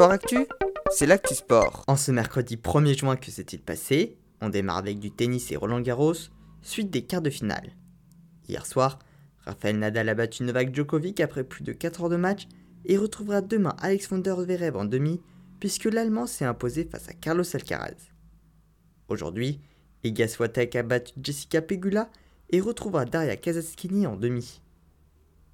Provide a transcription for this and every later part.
Sport Actu, c'est l'actu sport. En ce mercredi 1er juin, que s'est-il passé On démarre avec du tennis et Roland Garros, suite des quarts de finale. Hier soir, Rafael Nadal a battu Novak Djokovic après plus de 4 heures de match et retrouvera demain Alexander Zverev en demi, puisque l'Allemand s'est imposé face à Carlos Alcaraz. Aujourd'hui, Iga Swiatek a battu Jessica Pegula et retrouvera Daria Kazaskini en demi.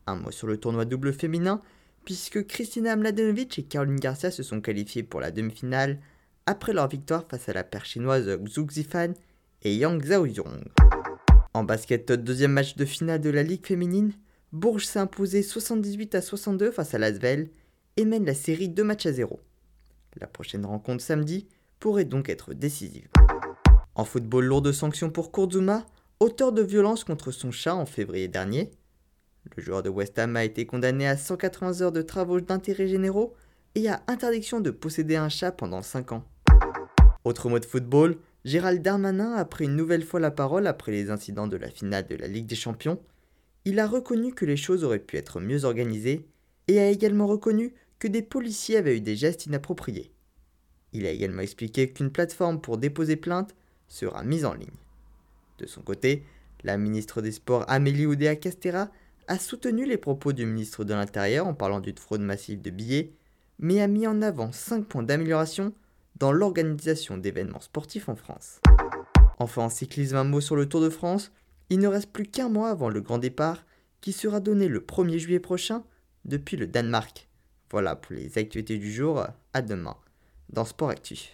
Un mot sur le tournoi double féminin, puisque Kristina Mladenovic et Caroline Garcia se sont qualifiées pour la demi-finale après leur victoire face à la paire chinoise Xu Zifan et Yang Zhaoyong. En basket, deuxième match de finale de la Ligue féminine, Bourges s'est imposé 78 à 62 face à Lasvel et mène la série 2 matchs à 0. La prochaine rencontre samedi pourrait donc être décisive. En football, lourde sanction pour Kurzuma, auteur de violence contre son chat en février dernier. Le joueur de West Ham a été condamné à 180 heures de travaux d'intérêt généraux et à interdiction de posséder un chat pendant 5 ans. Autre mot de football, Gérald Darmanin a pris une nouvelle fois la parole après les incidents de la finale de la Ligue des Champions. Il a reconnu que les choses auraient pu être mieux organisées et a également reconnu que des policiers avaient eu des gestes inappropriés. Il a également expliqué qu'une plateforme pour déposer plainte sera mise en ligne. De son côté, la ministre des Sports Amélie Oudéa Castera a soutenu les propos du ministre de l'Intérieur en parlant d'une fraude massive de billets, mais a mis en avant 5 points d'amélioration dans l'organisation d'événements sportifs en France. Enfin, en cyclisme, un mot sur le Tour de France. Il ne reste plus qu'un mois avant le grand départ qui sera donné le 1er juillet prochain depuis le Danemark. Voilà pour les actualités du jour. À demain dans Sport Actif.